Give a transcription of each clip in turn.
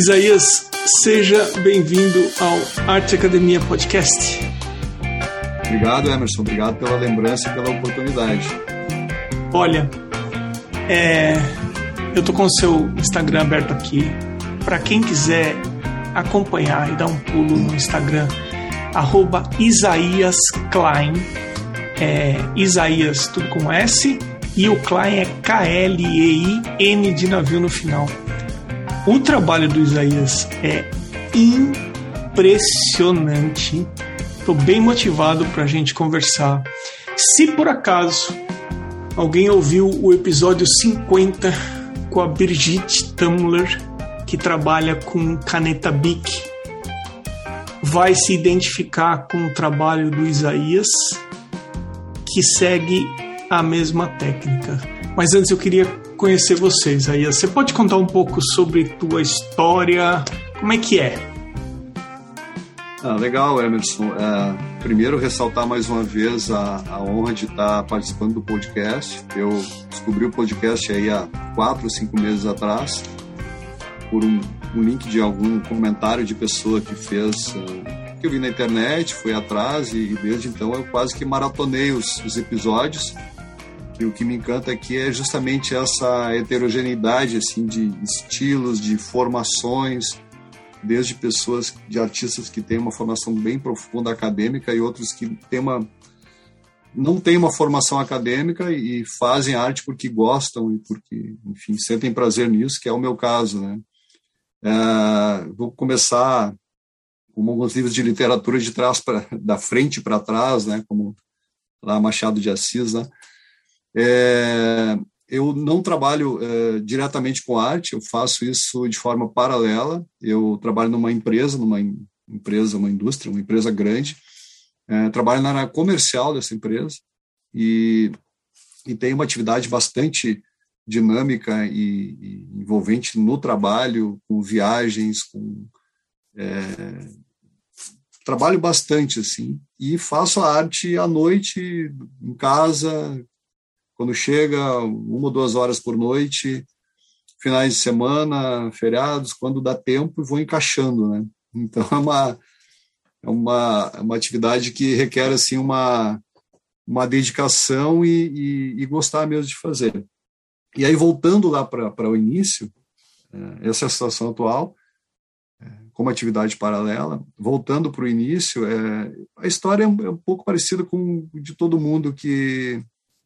Isaías, seja bem-vindo ao Arte Academia Podcast. Obrigado, Emerson. Obrigado pela lembrança e pela oportunidade. Olha, é, eu tô com o seu Instagram aberto aqui. Para quem quiser acompanhar e dar um pulo no Instagram, arroba Isaías Klein. É, Isaías tudo com S e o Klein é K-L-E-I-N de navio no final. O trabalho do Isaías é impressionante. Estou bem motivado para a gente conversar. Se por acaso alguém ouviu o episódio 50 com a Brigitte Tumler, que trabalha com caneta Bic, vai se identificar com o trabalho do Isaías, que segue a mesma técnica. Mas antes eu queria conhecer você, Isaías. Você pode contar um pouco sobre tua história? Como é que é? Ah, legal, Emerson. É, primeiro, ressaltar mais uma vez a, a, honra de estar participando do podcast. Eu descobri o podcast aí há quatro, cinco meses atrás, por um, um link de algum comentário de pessoa que fez, uh, que eu vi na internet, fui atrás e, e, desde então eu quase que maratonei os, os episódios. E o que me encanta aqui é justamente essa heterogeneidade assim de estilos, de formações, desde pessoas de artistas que têm uma formação bem profunda acadêmica e outros que têm uma não têm uma formação acadêmica e fazem arte porque gostam e porque, enfim, sentem prazer nisso, que é o meu caso, né? É, vou começar com alguns livros de literatura de trás para da frente para trás, né? Como lá Machado de Assis, né? É, eu não trabalho é, diretamente com arte, eu faço isso de forma paralela. Eu trabalho numa empresa, numa empresa, uma indústria, uma empresa grande. É, trabalho na área comercial dessa empresa e, e tenho uma atividade bastante dinâmica e, e envolvente no trabalho, com viagens, com é, trabalho bastante assim e faço a arte à noite em casa quando chega uma ou duas horas por noite, finais de semana, feriados, quando dá tempo, vou encaixando, né? Então é uma é uma, é uma atividade que requer assim uma uma dedicação e, e, e gostar mesmo de fazer. E aí voltando lá para o início, é, essa é a situação atual, é, como atividade paralela. Voltando para o início, é, a história é é um pouco parecida com de todo mundo que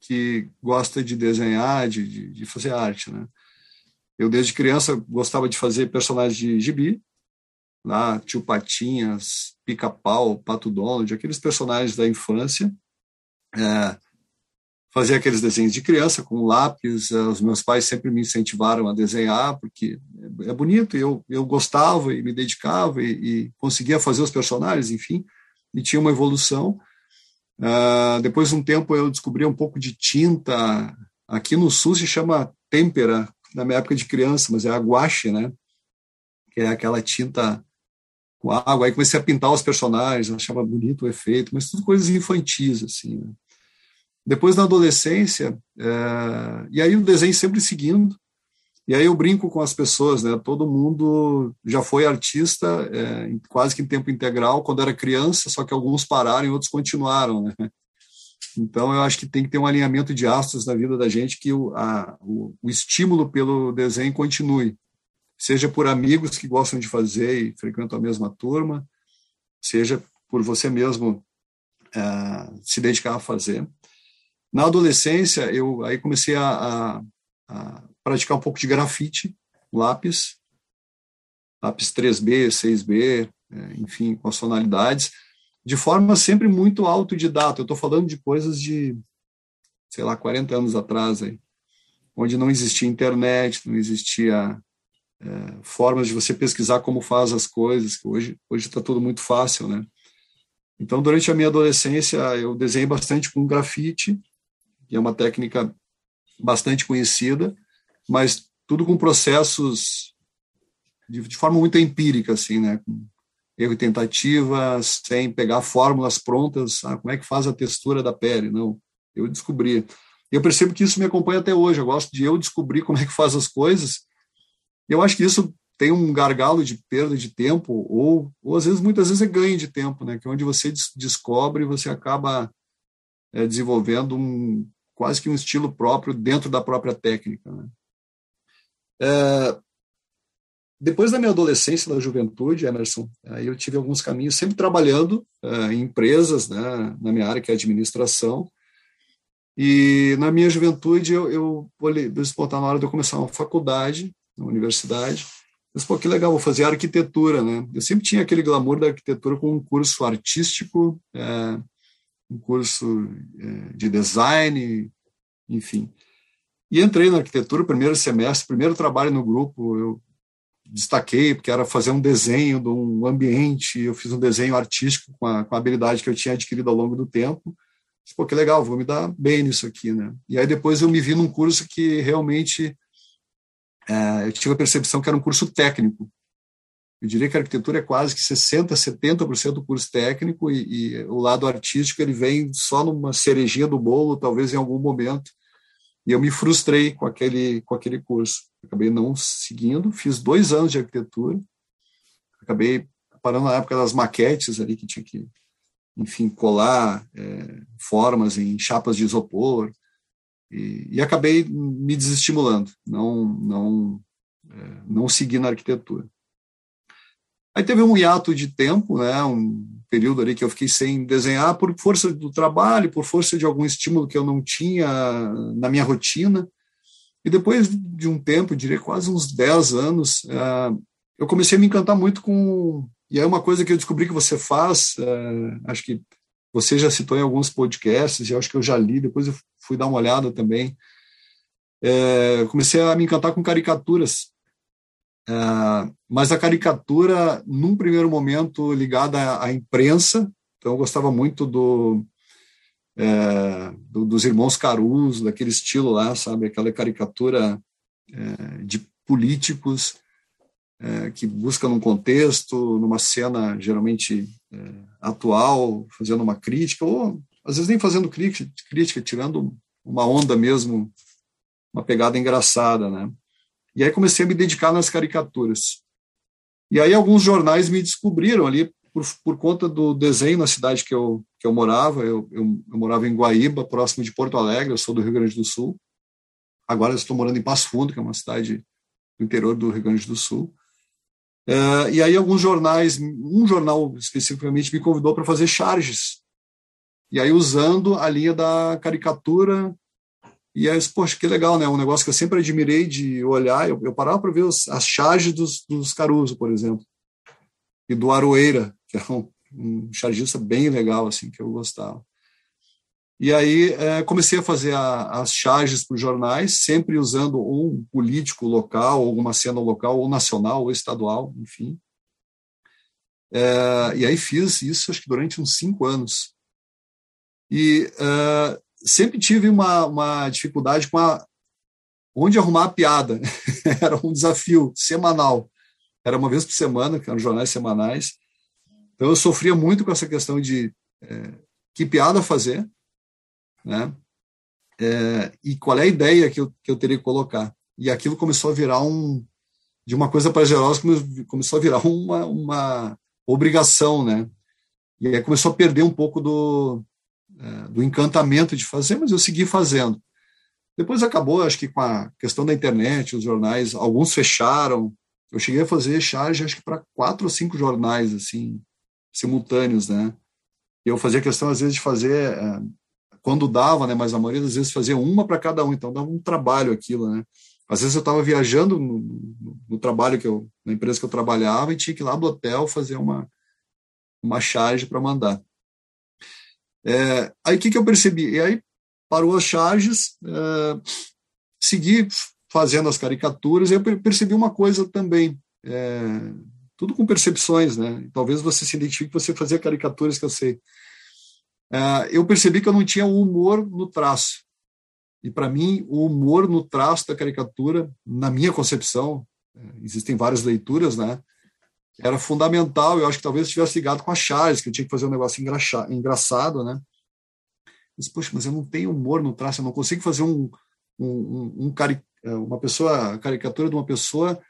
que gosta de desenhar, de, de, de fazer arte, né? Eu, desde criança, gostava de fazer personagens de gibi, lá, Tio Patinhas, Pica-Pau, Pato Donald, aqueles personagens da infância. É, fazia aqueles desenhos de criança com lápis. É, os meus pais sempre me incentivaram a desenhar, porque é bonito, eu, eu gostava e me dedicava e, e conseguia fazer os personagens, enfim, e tinha uma evolução. Uh, depois de um tempo eu descobri um pouco de tinta. Aqui no sul se chama têmpera, na minha época de criança, mas é a guache, né? Que é aquela tinta com água. Aí comecei a pintar os personagens, achava bonito o efeito, mas tudo coisas infantis, assim. Né? Depois, na adolescência, uh, e aí o desenho sempre seguindo, e aí eu brinco com as pessoas, né? Todo mundo já foi artista, é, quase que em tempo integral, quando era criança, só que alguns pararam e outros continuaram, né? Então eu acho que tem que ter um alinhamento de astros na vida da gente que o, a, o, o estímulo pelo desenho continue, seja por amigos que gostam de fazer e frequentam a mesma turma, seja por você mesmo é, se dedicar a fazer. Na adolescência, eu aí comecei a, a, a praticar um pouco de grafite, lápis, lápis 3B, 6B, é, enfim, com as tonalidades, de forma sempre muito autodidata. Eu estou falando de coisas de, sei lá, 40 anos atrás, aí, onde não existia internet, não existia é, formas de você pesquisar como faz as coisas, que hoje está tudo muito fácil, né? Então, durante a minha adolescência, eu desenhei bastante com grafite, que é uma técnica bastante conhecida, mas tudo com processos de, de forma muito empírica, assim, né? Erro e tentativa, sem pegar fórmulas prontas, como é que faz a textura da pele, não. Eu descobri. Eu percebo que isso me acompanha até hoje. Eu gosto de eu descobrir como é que faz as coisas. Eu acho que isso tem um gargalo de perda de tempo, ou, ou às vezes, muitas vezes é ganho de tempo, né? Que é onde você descobre, você acaba é, desenvolvendo um, quase que um estilo próprio dentro da própria técnica. Né? É, depois da minha adolescência, da juventude, Emerson, aí eu tive alguns caminhos, sempre trabalhando é, em empresas, né, na minha área, que é administração. E na minha juventude, eu, eu olhei, tá na hora de eu começar uma faculdade, na universidade. Mas, pô, que legal, vou fazer arquitetura, né? Eu sempre tinha aquele glamour da arquitetura com um curso artístico, é, um curso é, de design, enfim. E entrei na arquitetura, primeiro semestre, primeiro trabalho no grupo, eu destaquei, porque era fazer um desenho de um ambiente, eu fiz um desenho artístico com a, com a habilidade que eu tinha adquirido ao longo do tempo. Pô, que legal, vou me dar bem nisso aqui, né? E aí depois eu me vi num curso que realmente é, eu tive a percepção que era um curso técnico. Eu diria que a arquitetura é quase que 60%, 70% do curso técnico e, e, o lado artístico ele vem só numa cerejinha do bolo, talvez em algum momento. E eu me frustrei com aquele, com aquele curso. Acabei não seguindo, fiz dois anos de arquitetura, acabei parando na época das maquetes ali, que tinha que, enfim, colar é, formas em chapas de isopor, e, e acabei me desestimulando, não, não, é, não segui na arquitetura. Aí teve um hiato de tempo, né, um período ali que eu fiquei sem desenhar por força do trabalho, por força de algum estímulo que eu não tinha na minha rotina. E depois de um tempo, diria quase uns 10 anos, uh, eu comecei a me encantar muito com. E é uma coisa que eu descobri que você faz, uh, acho que você já citou em alguns podcasts, e acho que eu já li, depois eu fui dar uma olhada também. É, comecei a me encantar com caricaturas. É, mas a caricatura, num primeiro momento, ligada à, imprensa, então eu gostava muito do, é, do, dos irmãos Caruso, daquele estilo lá, sabe? Aquela caricatura é, de políticos é, que busca num contexto, numa cena geralmente é, atual, fazendo uma crítica, ou às vezes nem fazendo crítica, crítica, tirando uma onda mesmo, uma pegada engraçada, né? E aí comecei a me dedicar nas caricaturas. E aí alguns jornais me descobriram ali por, por conta do desenho na cidade que eu, que eu morava. Eu, eu, eu morava em Guaíba, próximo de Porto Alegre, eu sou do Rio Grande do Sul. Agora estou morando em Passo Fundo, que é uma cidade do interior do Rio Grande do Sul. Uh, e aí alguns jornais, um jornal especificamente me convidou para fazer charges. E aí usando a linha da caricatura e aí, poxa, que legal, né? Um negócio que eu sempre admirei de olhar. Eu, eu parava para ver os, as charges dos, dos Caruso, por exemplo, e do Aroeira, que era um, um chargista bem legal, assim, que eu gostava. E aí é, comecei a fazer a, as charges para os jornais, sempre usando um político local, alguma cena local, ou nacional, ou estadual, enfim. É, e aí fiz isso, acho que durante uns cinco anos. E é, sempre tive uma, uma dificuldade com a, onde arrumar a piada. Era um desafio semanal. Era uma vez por semana, que eram jornais semanais. Então eu sofria muito com essa questão de é, que piada fazer, né? É, e qual é a ideia que eu, que eu teria que colocar. E aquilo começou a virar um. De uma coisa prazerosa, começou a virar uma, uma obrigação, né? E aí começou a perder um pouco do, é, do encantamento de fazer, mas eu segui fazendo. Depois acabou, acho que com a questão da internet, os jornais, alguns fecharam. Eu cheguei a fazer charge, acho que para quatro ou cinco jornais, assim, simultâneos, né? E eu fazia questão, às vezes, de fazer, é, quando dava, né? Mas a maioria das vezes fazia uma para cada um, então dava um trabalho aquilo, né? Às vezes eu estava viajando no, no, no, trabalho que eu, na empresa que eu trabalhava e tinha que ir lá do hotel fazer uma, uma charge para mandar. É, aí o que, que eu percebi? E aí parou as charges, é, segui fazendo as caricaturas, e eu percebi uma coisa também, é, tudo com percepções, né? Talvez você se identifique que você fazia caricaturas que eu sei. É, eu percebi que eu não tinha humor no traço. E para mim, o humor no traço da caricatura, na minha concepção, é, existem várias leituras, né? Era fundamental. Eu acho que talvez estivesse ligado com a Charles, que eu tinha que fazer um negócio engraçado, né? Mas, poxa, mas eu não tenho humor no traço, eu não consigo fazer um, um, um, um é, uma pessoa, caricatura de uma pessoa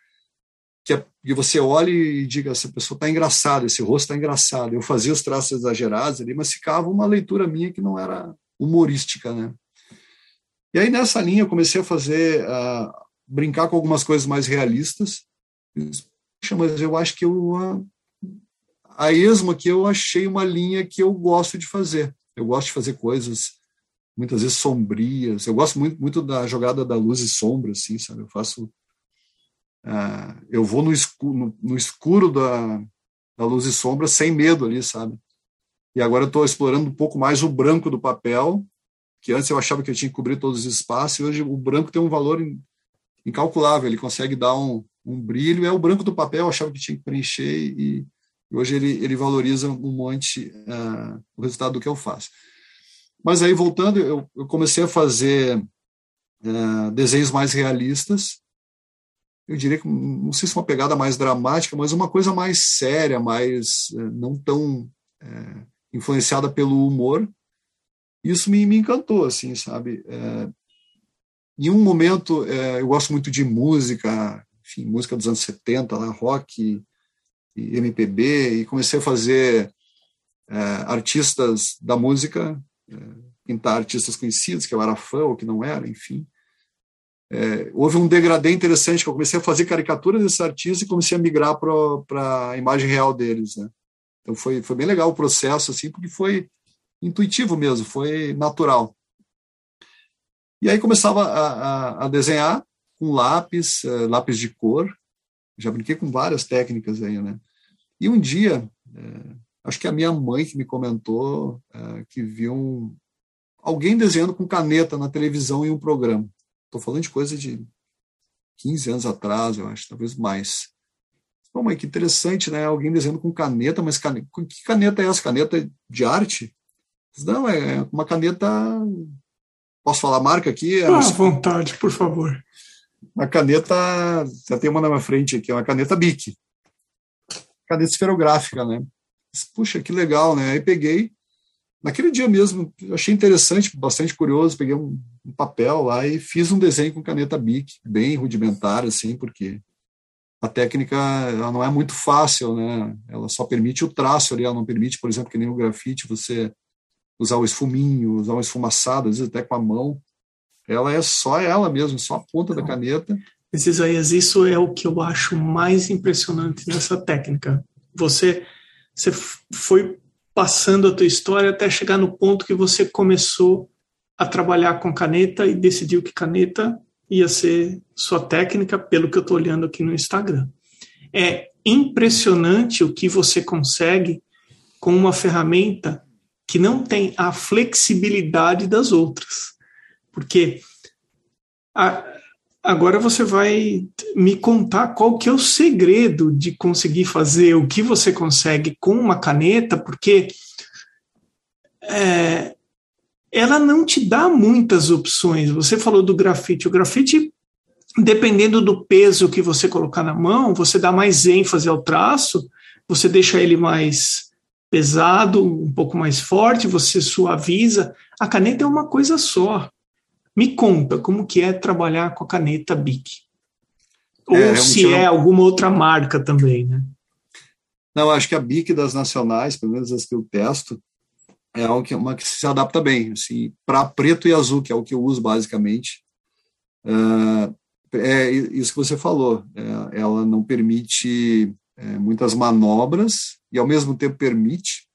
que, é, que você olhe e diga, essa pessoa está engraçada, esse rosto está engraçado. Eu fazia os traços exagerados ali, mas ficava uma leitura minha que não era humorística, né? E aí nessa linha eu comecei a fazer, uh, brincar com algumas coisas mais realistas. Mas eu acho que eu, uh, a esmo aqui eu achei uma linha que eu gosto de fazer. Eu gosto de fazer coisas muitas vezes sombrias. Eu gosto muito, muito da jogada da luz e sombra, assim, sabe? Eu faço Uh, eu vou no escuro, no, no escuro da, da, luz e sombra sem medo ali, sabe? E agora eu estou explorando um pouco mais o branco do papel, que antes eu achava que eu tinha que cobrir todos os espaços, e hoje o branco tem um valor incalculável, ele consegue dar um, um brilho. É o branco do papel, eu achava que tinha que preencher, e, hoje ele, ele valoriza um monte uh, o resultado do que eu faço. Mas aí, voltando, eu, eu comecei a fazer uh, desenhos mais realistas, eu diria que não sei se uma pegada mais dramática, mas uma coisa mais séria, mais eh, não tão é, influenciada pelo humor. Isso me, me encantou, assim, sabe? É, em um momento, é, eu gosto muito de música, enfim, música dos anos 70, lá, rock e MPB, e comecei a fazer artistas da música, pintar artistas conhecidos, que eu era fã ou que não era, enfim é, houve um degradê interessante, que eu comecei a fazer caricaturas desses artistas e comecei a migrar para a imagem real deles. Né? Então foi, foi bem legal o processo, assim, porque foi intuitivo mesmo, foi natural. E aí começava a, a, a desenhar com lápis, uh, lápis de cor, já brinquei com várias técnicas aí, né? E um dia, uh, acho que a minha mãe que me comentou uh, que viu um, alguém desenhando com caneta na televisão em um programa. Estou falando de coisa de 15 anos atrás, eu acho, talvez mais. Pô, mãe, que interessante, né? Alguém desenhando com caneta, mas caneta, que caneta é essa? Caneta de arte? Não, é uma caneta. Posso falar a marca aqui? À ah, vontade, por favor. Uma caneta. Já tem uma na minha frente aqui, é uma caneta BIC. Caneta esferográfica, né? Puxa, que legal, né? Aí peguei, Naquele dia mesmo, achei interessante, bastante curioso, peguei um, um, papel lá e fiz um desenho com caneta Bic, bem rudimentar, assim, porque a técnica ela não é muito fácil, né? Ela só permite o traço ali, ela não permite, por exemplo, que nem o grafite, você usar o esfuminho, usar uma esfumaçada, às vezes até com a mão. Ela é só ela mesmo, só a ponta da caneta. Mas, Isaías, isso é o que eu acho mais impressionante nessa técnica. Você, você foi passando a tua história até chegar no ponto que você começou a trabalhar com caneta e decidiu que caneta ia ser sua técnica, pelo que eu estou olhando aqui no Instagram. É impressionante o que você consegue com uma ferramenta que não tem a flexibilidade das outras. Porque a, Agora você vai me contar qual que é o segredo de conseguir fazer o que você consegue com uma caneta, porque é, ela não te dá muitas opções. Você falou do grafite. O grafite, dependendo do peso que você colocar na mão, você dá mais ênfase ao traço, você deixa ele mais pesado, um pouco mais forte, você suaviza. A caneta é uma coisa só. Me conta como que é trabalhar com a caneta Bic. Ou é, se é alguma outra marca também, né? Não, acho que a Bic das nacionais, pelo menos as que eu testo, é que, uma que se adapta bem, assim, para preto e azul, que é o que eu uso basicamente. Uh, é isso que você falou, é, ela não permite é, muitas manobras e ao mesmo tempo permite.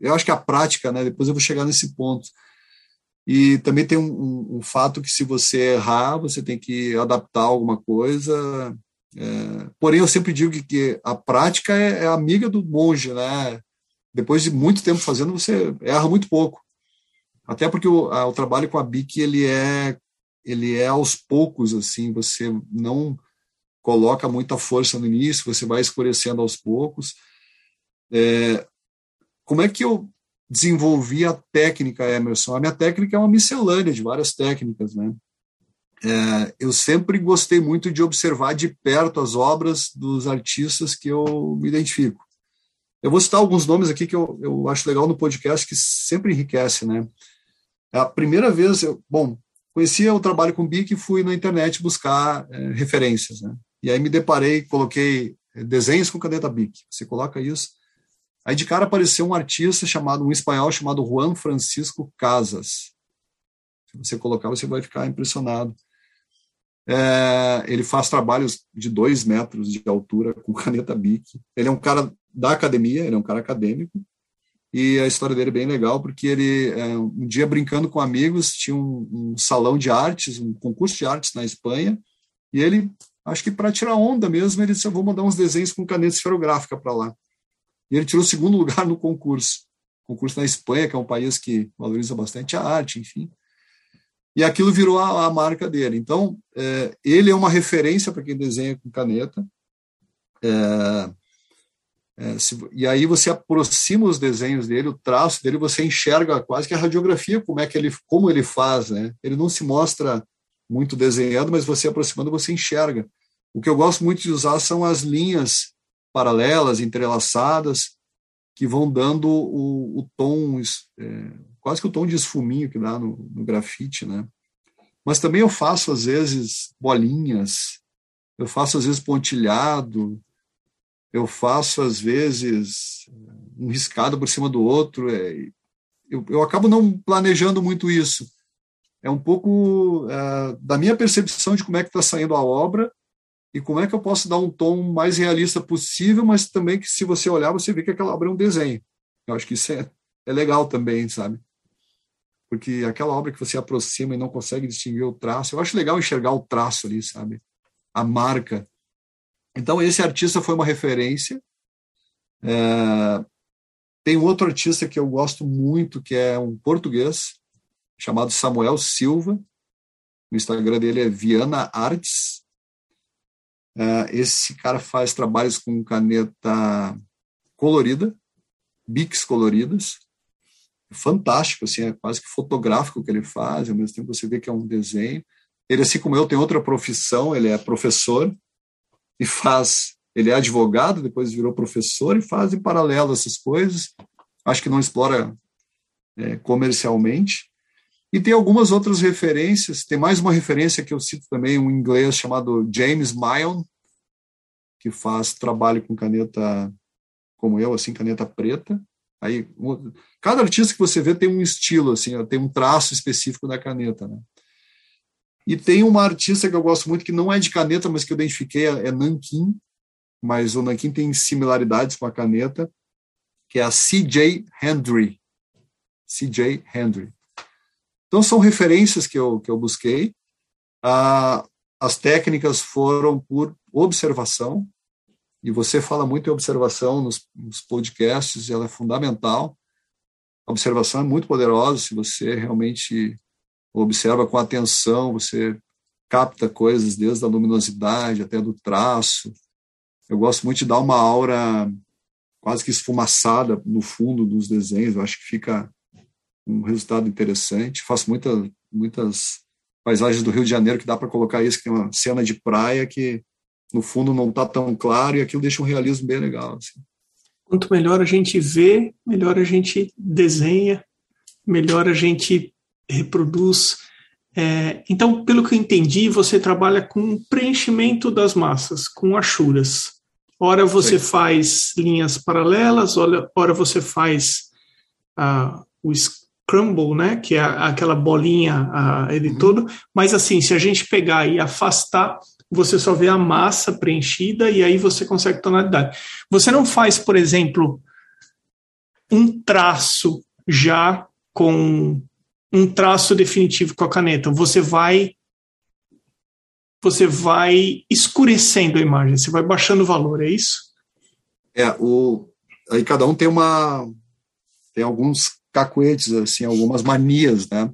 Eu acho que a prática, né? Depois eu vou chegar nesse ponto e também tem um, um, um, fato que se você errar, você tem que adaptar alguma coisa. É, porém, eu sempre digo que, que a prática é, é, amiga do monge, né? Depois de muito tempo fazendo, você erra muito pouco. Até porque o, a, o trabalho com a BIC, ele é, ele é aos poucos, assim, você não coloca muita força no início, você vai escurecendo aos poucos. É, como é que eu desenvolvi a técnica Emerson. A minha técnica é uma miscelânea de várias técnicas, né? É, eu sempre gostei muito de observar de perto as obras dos artistas que eu me identifico. Eu vou citar alguns nomes aqui que eu, eu acho legal no podcast, que sempre enriquece, né? É a primeira vez, eu, bom, conhecia o trabalho com BIC e fui na internet buscar é, referências, né? E aí me deparei, coloquei desenhos com caneta Bic. Você coloca isso. Aí de cara apareceu um artista chamado, um espanhol chamado Juan Francisco Casas. Se você colocar, você vai ficar impressionado. É, ele faz trabalhos de dois metros de altura com caneta Bic. Ele é um cara da academia, ele é um cara acadêmico. E a história dele é bem legal, porque ele, é, um dia brincando com amigos, tinha um, um, salão de artes, um concurso de artes na Espanha, e ele, acho que para tirar onda mesmo, ele disse: Eu vou mandar uns desenhos com caneta esferográfica para lá. E ele tirou segundo lugar no concurso. Concurso na Espanha, que é um país que valoriza bastante a arte, enfim. E aquilo virou a, a marca dele. Então, é, ele é uma referência para quem desenha com caneta. É, é, se, e aí você aproxima os desenhos dele, o traço dele, você enxerga quase que a radiografia, como é que ele, como ele faz, né? Ele não se mostra muito desenhado, mas você aproximando, você enxerga. O que eu gosto muito de usar são as linhas paralelas, entrelaçadas, que vão dando o, o tom, é, quase que o tom de esfuminho que dá no, no grafite, né? Mas também eu faço, às vezes, bolinhas, eu faço, às vezes, pontilhado, eu faço, às vezes, um riscado por cima do outro. É, eu, eu acabo não planejando muito isso. É um pouco é, da minha percepção de como é que está saindo a obra e como é que eu posso dar um tom mais realista possível, mas também que se você olhar, você vê que aquela obra é um desenho. Eu acho que isso é, é legal também, sabe? Porque aquela obra que você aproxima e não consegue distinguir o traço, eu acho legal enxergar o traço ali, sabe? A marca. Então, esse artista foi uma referência. É, tem outro artista que eu gosto muito, que é um português, chamado Samuel Silva. O Instagram dele é Viana Arts. É, esse cara faz trabalhos com caneta colorida, bics coloridas. Fantástico, assim, é quase que fotográfico o que ele faz, ao mesmo tempo você vê que é um desenho. Ele, assim como eu, tem outra profissão, ele é professor, e faz. Ele é advogado, depois virou professor e faz em paralelo essas coisas. Acho que não explora é, comercialmente. E tem algumas outras referências. Tem mais uma referência que eu cito também, um inglês chamado James Mayon, que faz trabalho com caneta como eu, assim, caneta preta. Aí, cada artista que você vê tem um estilo, assim, tem um traço específico da caneta, né? E tem uma artista que eu gosto muito, que não é de caneta, mas que eu identifiquei, é Nankin, mas o Nankin tem similaridades com a caneta, que é a C.J. Hendry. C.J. Hendry. Então, são referências que eu, que eu busquei. Ah, as técnicas foram por observação, e você fala muito em observação nos, nos podcasts, ela é fundamental. A observação é muito poderosa se você realmente observa com atenção, você capta coisas desde a luminosidade até do traço. Eu gosto muito de dar uma aura quase que esfumaçada no fundo dos desenhos, eu acho que fica um resultado interessante. Faço muita, muitas paisagens do Rio de Janeiro que dá para colocar isso, que tem uma cena de praia que no fundo não está tão claro e aquilo deixa um realismo bem legal. Assim. Quanto melhor a gente vê, melhor a gente desenha, melhor a gente reproduz. É, então, pelo que eu entendi, você trabalha com preenchimento das massas, com achuras. Ora você Sim. faz linhas paralelas, ora, ora você faz uh, o scramble, né, que é aquela bolinha ele uhum. todo. Mas assim, se a gente pegar e afastar, você só vê a massa preenchida e aí você consegue tonalidade. Você não faz, por exemplo, um traço já com um traço definitivo com a caneta. Você vai você vai escurecendo a imagem, você vai baixando o valor, é isso? É, o aí cada um tem uma tem alguns cacuetes assim, algumas manias, né?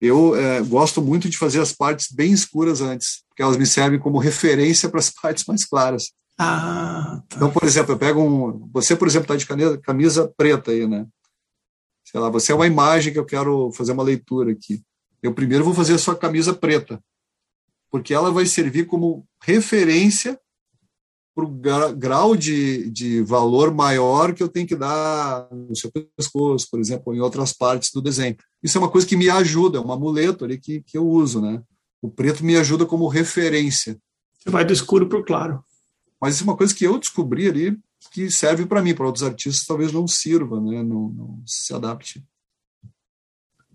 Eu é, gosto muito de fazer as partes bem escuras antes, porque elas me servem como referência para as partes mais claras. Ah, tá. Então, por exemplo, eu pego um. Você, por exemplo, está de camisa, camisa preta aí, né? sei lá, você é uma imagem que eu quero fazer uma leitura aqui. Eu primeiro vou fazer a sua camisa preta, porque ela vai servir como referência para o grau de, de valor maior que eu tenho que dar no seu pescoço, por exemplo, ou em outras partes do desenho. Isso é uma coisa que me ajuda, é um amuleto ali que, que eu uso, né? O preto me ajuda como referência. Você vai do escuro para o claro. Mas isso é uma coisa que eu descobri ali que serve para mim, para outros artistas talvez não sirva, né? não, não se adapte.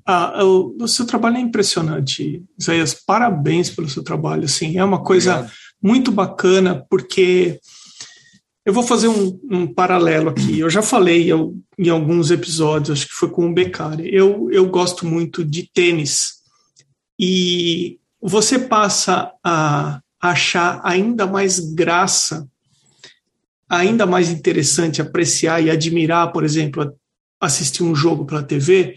Ah, o, o, seu trabalho é impressionante, Isaías. Parabéns pelo seu trabalho. Assim, é uma coisa Obrigado. Muito bacana, porque eu vou fazer um, um, paralelo aqui. Eu já falei eu, em alguns episódios, acho que foi com o Beccari. Eu, eu gosto muito de tênis. E você passa a achar ainda mais graça, ainda mais interessante apreciar e admirar, por exemplo, assistir um jogo pela TV,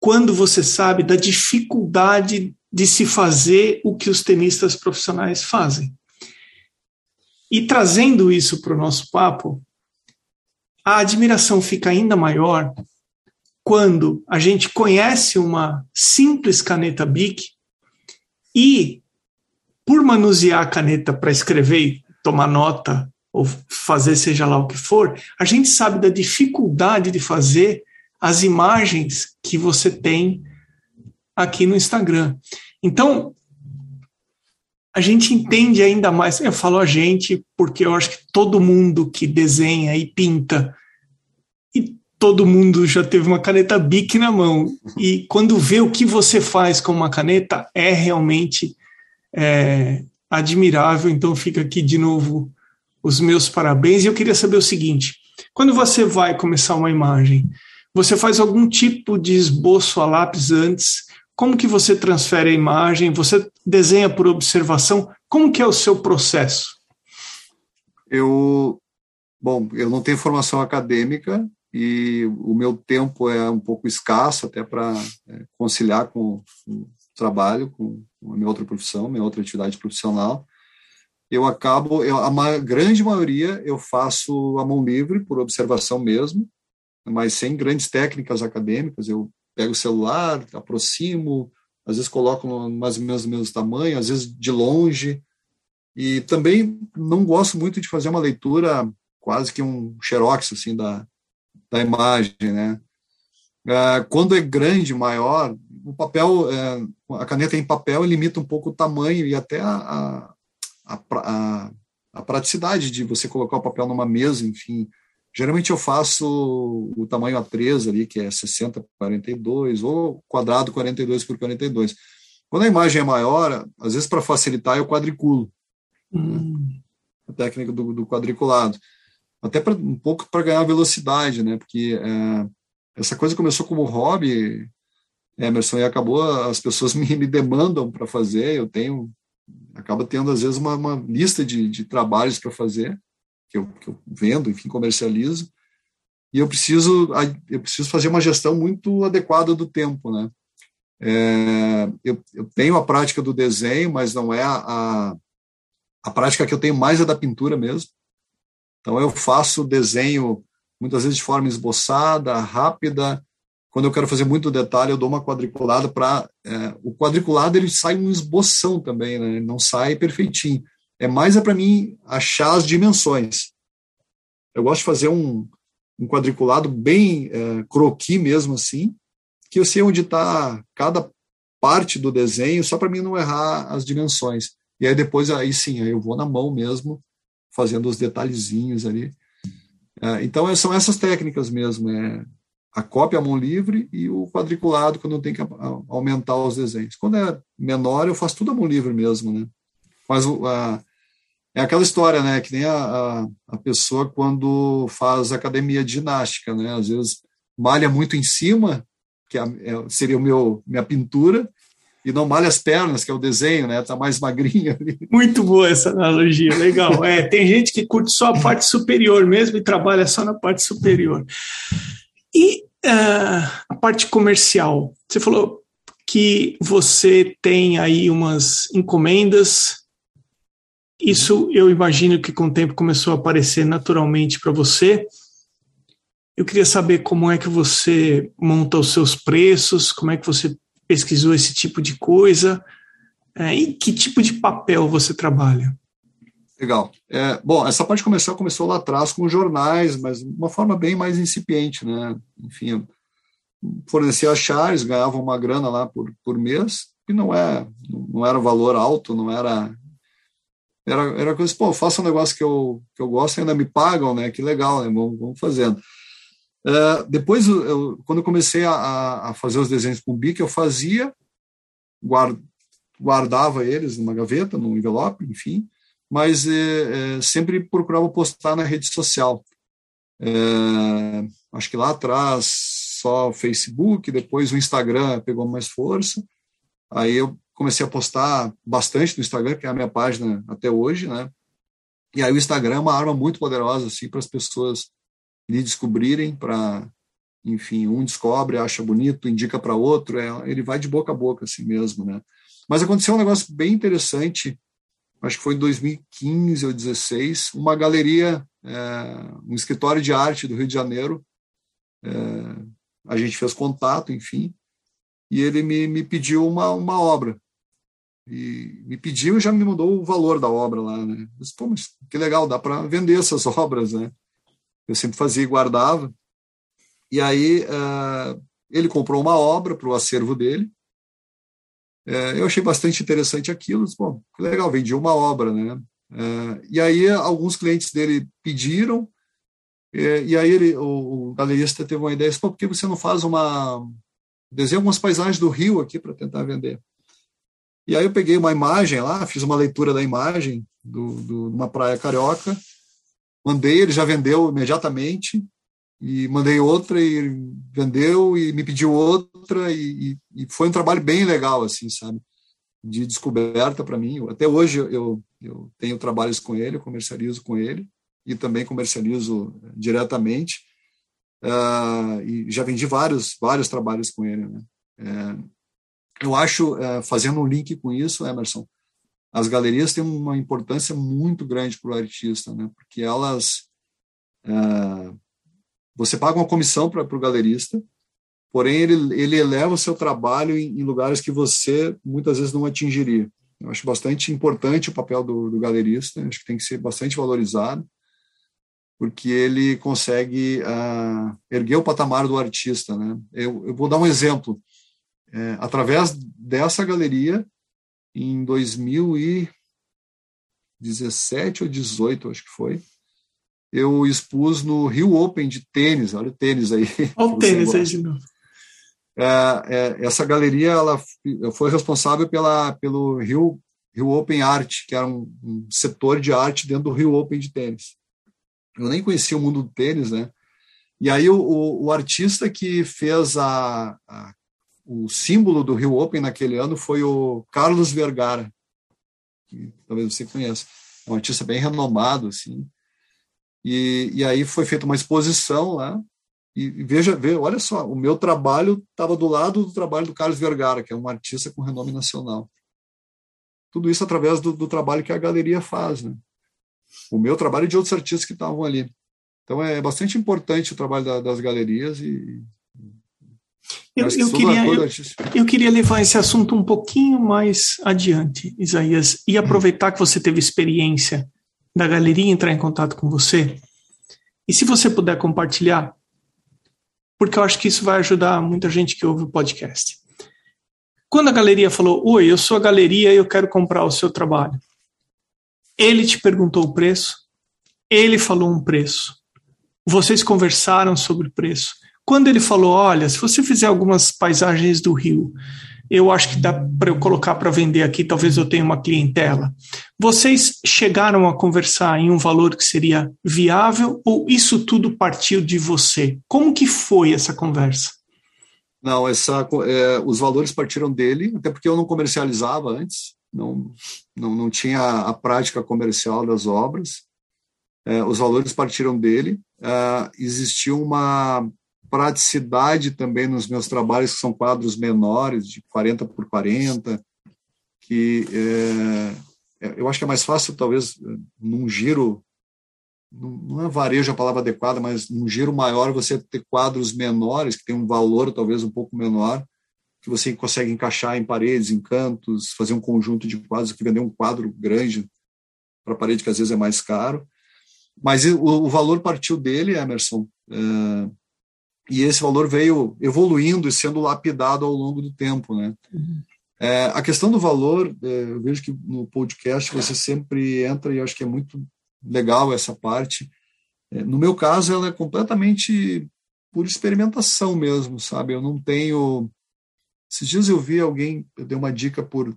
quando você sabe da dificuldade de se fazer o que os tenistas profissionais fazem. E trazendo isso para o nosso papo, a admiração fica ainda maior quando a gente conhece uma simples caneta Bic e por manusear a caneta para escrever tomar nota ou fazer seja lá o que for, a gente sabe da dificuldade de fazer as imagens que você tem aqui no Instagram. Então, a gente entende ainda mais. Eu falo a gente porque eu acho que todo mundo que desenha e pinta e todo mundo já teve uma caneta Bic na mão e quando vê o que você faz com uma caneta é realmente é, admirável. Então fica aqui de novo os meus parabéns. E eu queria saber o seguinte: quando você vai começar uma imagem, você faz algum tipo de esboço a lápis antes? Como que você transfere a imagem? Você desenha por observação? Como que é o seu processo? Eu, bom, eu não tenho formação acadêmica e o meu tempo é um pouco escasso até para é, conciliar com, com trabalho, com a minha outra profissão, minha outra atividade profissional. Eu acabo, eu, a grande maioria eu faço a mão livre, por observação mesmo, mas sem grandes técnicas acadêmicas. Eu pego o celular, aproximo, às vezes coloco mais ou menos do mesmo tamanho, às vezes de longe. E também não gosto muito de fazer uma leitura quase que um xerox assim da, da imagem, né? É, quando é grande, maior, o papel, é, a caneta em papel limita um pouco o tamanho e até a, a, a, a praticidade de você colocar o papel numa mesa, enfim. Geralmente eu faço o tamanho A3 ali, que é 60 por 42, ou quadrado 42 por 42. Quando a imagem é maior, às vezes para facilitar eu quadriculo. Hum. A técnica do, do quadriculado. Até pra, um pouco para ganhar velocidade, né? Porque é, essa coisa começou como hobby, Emerson, e acabou, as pessoas me, me demandam para fazer, eu tenho, acaba tendo às vezes uma, uma lista de, de trabalhos para fazer, que eu, que eu vendo, enfim, comercializo, e eu preciso, eu preciso fazer uma gestão muito adequada do tempo, né? É, eu, eu, tenho a prática do desenho, mas não é a, a, prática que eu tenho mais é da pintura mesmo. Então eu faço desenho muitas vezes de forma esboçada, rápida. Quando eu quero fazer muito detalhe, eu dou uma quadriculada para é, o quadriculado ele sai um esboção também, né? Ele não sai perfeitinho. É mais é para mim achar as dimensões. Eu gosto de fazer um, um quadriculado bem é, croqui mesmo assim, que eu sei onde está cada parte do desenho, só para mim não errar as dimensões. E aí depois, aí sim, aí eu vou na mão mesmo, fazendo os detalhezinhos ali. É, então, são essas técnicas mesmo, é a cópia à mão livre e o quadriculado, quando eu tenho que aumentar os desenhos. Quando é menor, eu faço tudo à mão livre mesmo, né? Mas a, é aquela história, né? Que nem a, a, pessoa quando faz academia de ginástica, né? Às vezes malha muito em cima, que é, é seria o meu minha pintura, e não malha as pernas, que é o desenho, né? Tá mais magrinho ali. Muito boa essa analogia, legal. É, tem gente que curte só a parte superior mesmo e trabalha só na parte superior. E uh, a parte comercial? Você falou que você tem aí umas encomendas. Isso eu imagino que com o tempo começou a aparecer naturalmente para você. Eu queria saber como é que você monta os seus preços, como é que você pesquisou esse tipo de coisa? É, que tipo de papel você trabalha? Legal. É, bom, essa parte comercial começou lá atrás com jornais, mas de uma forma bem mais incipiente, né? Enfim, fornecia chaves, ganhava uma grana lá por, por mês, e não é não era valor alto, não era era, era coisa, pô, faça um negócio que eu, que eu gosto e ainda me pagam, né? Que legal, né? Vamos, vamos fazendo. Uh, depois, eu, quando eu comecei a, a, fazer os desenhos com o Bic, eu fazia, guard, guardava eles numa gaveta, num envelope, enfim, mas é, é, sempre procurava postar na rede social. Acho que lá atrás só Facebook, depois o Instagram pegou mais força. Aí eu comecei a postar bastante no Instagram, que é a minha página até hoje, né? E aí o Instagram é uma arma muito poderosa assim para as pessoas lhe descobrirem, para enfim, um descobre, acha bonito, indica para outro, é, ele vai de boca a boca assim mesmo, né? Mas aconteceu um negócio bem interessante, acho que foi em 2015 ou 2016, uma galeria, é, um escritório de arte do Rio de Janeiro, é, a gente fez contato, enfim, e ele me, me pediu uma, uma obra. E me pediu e já me mandou o valor da obra lá, né? Eu disse, Pô, mas que legal, dá para vender essas obras, né? Eu sempre fazia e guardava. E aí uh, ele comprou uma obra para o acervo dele. Uh, eu achei bastante interessante aquilo. Disse, Bom, que legal, vendi uma obra, né? Uh, e aí alguns clientes dele pediram. E, aí ele, o, o galerista teve uma ideia, disse, Pô, por que você não faz uma desenho algumas paisagens do Rio aqui para tentar vender. E aí eu peguei uma imagem lá, fiz uma leitura da imagem de uma praia carioca, mandei, ele já vendeu imediatamente, e mandei outra e vendeu e me pediu outra. E, e foi um trabalho bem legal assim sabe? De descoberta para mim. Até hoje eu, eu tenho trabalhos com ele comercializo com ele. E também comercializo diretamente. Uh, e já vendi vários vários trabalhos com ele né? É, eu acho uh, fazendo um link com isso Emerson as galerias têm uma importância muito grande para o artista né porque elas uh, você paga uma comissão para o galerista porém ele, ele eleva o seu trabalho em, em, lugares que você muitas vezes não atingiria eu acho bastante importante o papel do, do galerista acho que tem que ser bastante valorizado porque ele consegue uh, erguer o patamar do artista. Né? Eu, eu vou dar um exemplo. É, através dessa galeria, em 2017 ou 18, acho que foi, eu expus no Rio Open de tênis. Olha o tênis aí. Olha o tênis aí de novo. É, é, essa galeria ela foi responsável pela, pelo Rio, Rio Open Art, que era um, um setor de arte dentro do Rio Open de tênis eu nem conhecia o mundo do tênis, né? E aí o, o, o artista que fez a, a, o símbolo do Rio Open naquele ano foi o Carlos Vergara, que talvez você conheça. É um artista bem renomado, assim. E, e aí foi feita uma exposição lá. E, e veja, veja, olha só, o meu trabalho estava do lado do trabalho do Carlos Vergara, que é um artista com renome nacional. Tudo isso através do, do trabalho que a galeria faz, né? o meu trabalho e de outros artistas que estavam ali. Então é bastante importante o trabalho da, das galerias e eu, eu, queria, eu, eu, queria levar esse assunto um pouquinho mais adiante, Isaías, e aproveitar que você teve experiência da galeria entrar em contato com você. E se você puder compartilhar, porque eu acho que isso vai ajudar muita gente que ouve o podcast. Quando a galeria falou: Oi, eu sou a galeria e eu quero comprar o seu trabalho. Ele te perguntou o preço, ele falou um preço. Vocês conversaram sobre o preço. Quando ele falou: Olha, se você fizer algumas paisagens do Rio, eu acho que dá para eu colocar para vender aqui, talvez eu tenha uma clientela. Vocês chegaram a conversar em um valor que seria viável ou isso tudo partiu de você? Como que foi essa conversa? Não, essa, é, os valores partiram dele, até porque eu não comercializava antes não, não, não tinha a prática comercial das obras, é, os valores partiram dele, é, existia uma praticidade também nos meus trabalhos, que são quadros menores, de 40 por 40, que é, eu acho que é mais fácil, talvez, num giro, não é varejo a palavra adequada, mas num giro maior você ter quadros menores, que tem um valor talvez um pouco menor, que você consegue encaixar em paredes, em cantos, fazer um conjunto de quadros, que vender um quadro grande para a parede, que às vezes é mais caro. Mas o, o valor partiu dele, Emerson, é, e esse valor veio evoluindo e sendo lapidado ao longo do tempo, né? Uhum. É, a questão do valor, é, eu vejo que no podcast você sempre entra e acho que é muito legal essa parte. É, no meu caso, ela é completamente por experimentação mesmo, sabe? Eu não tenho. Esses dias eu vi alguém, eu dei uma dica por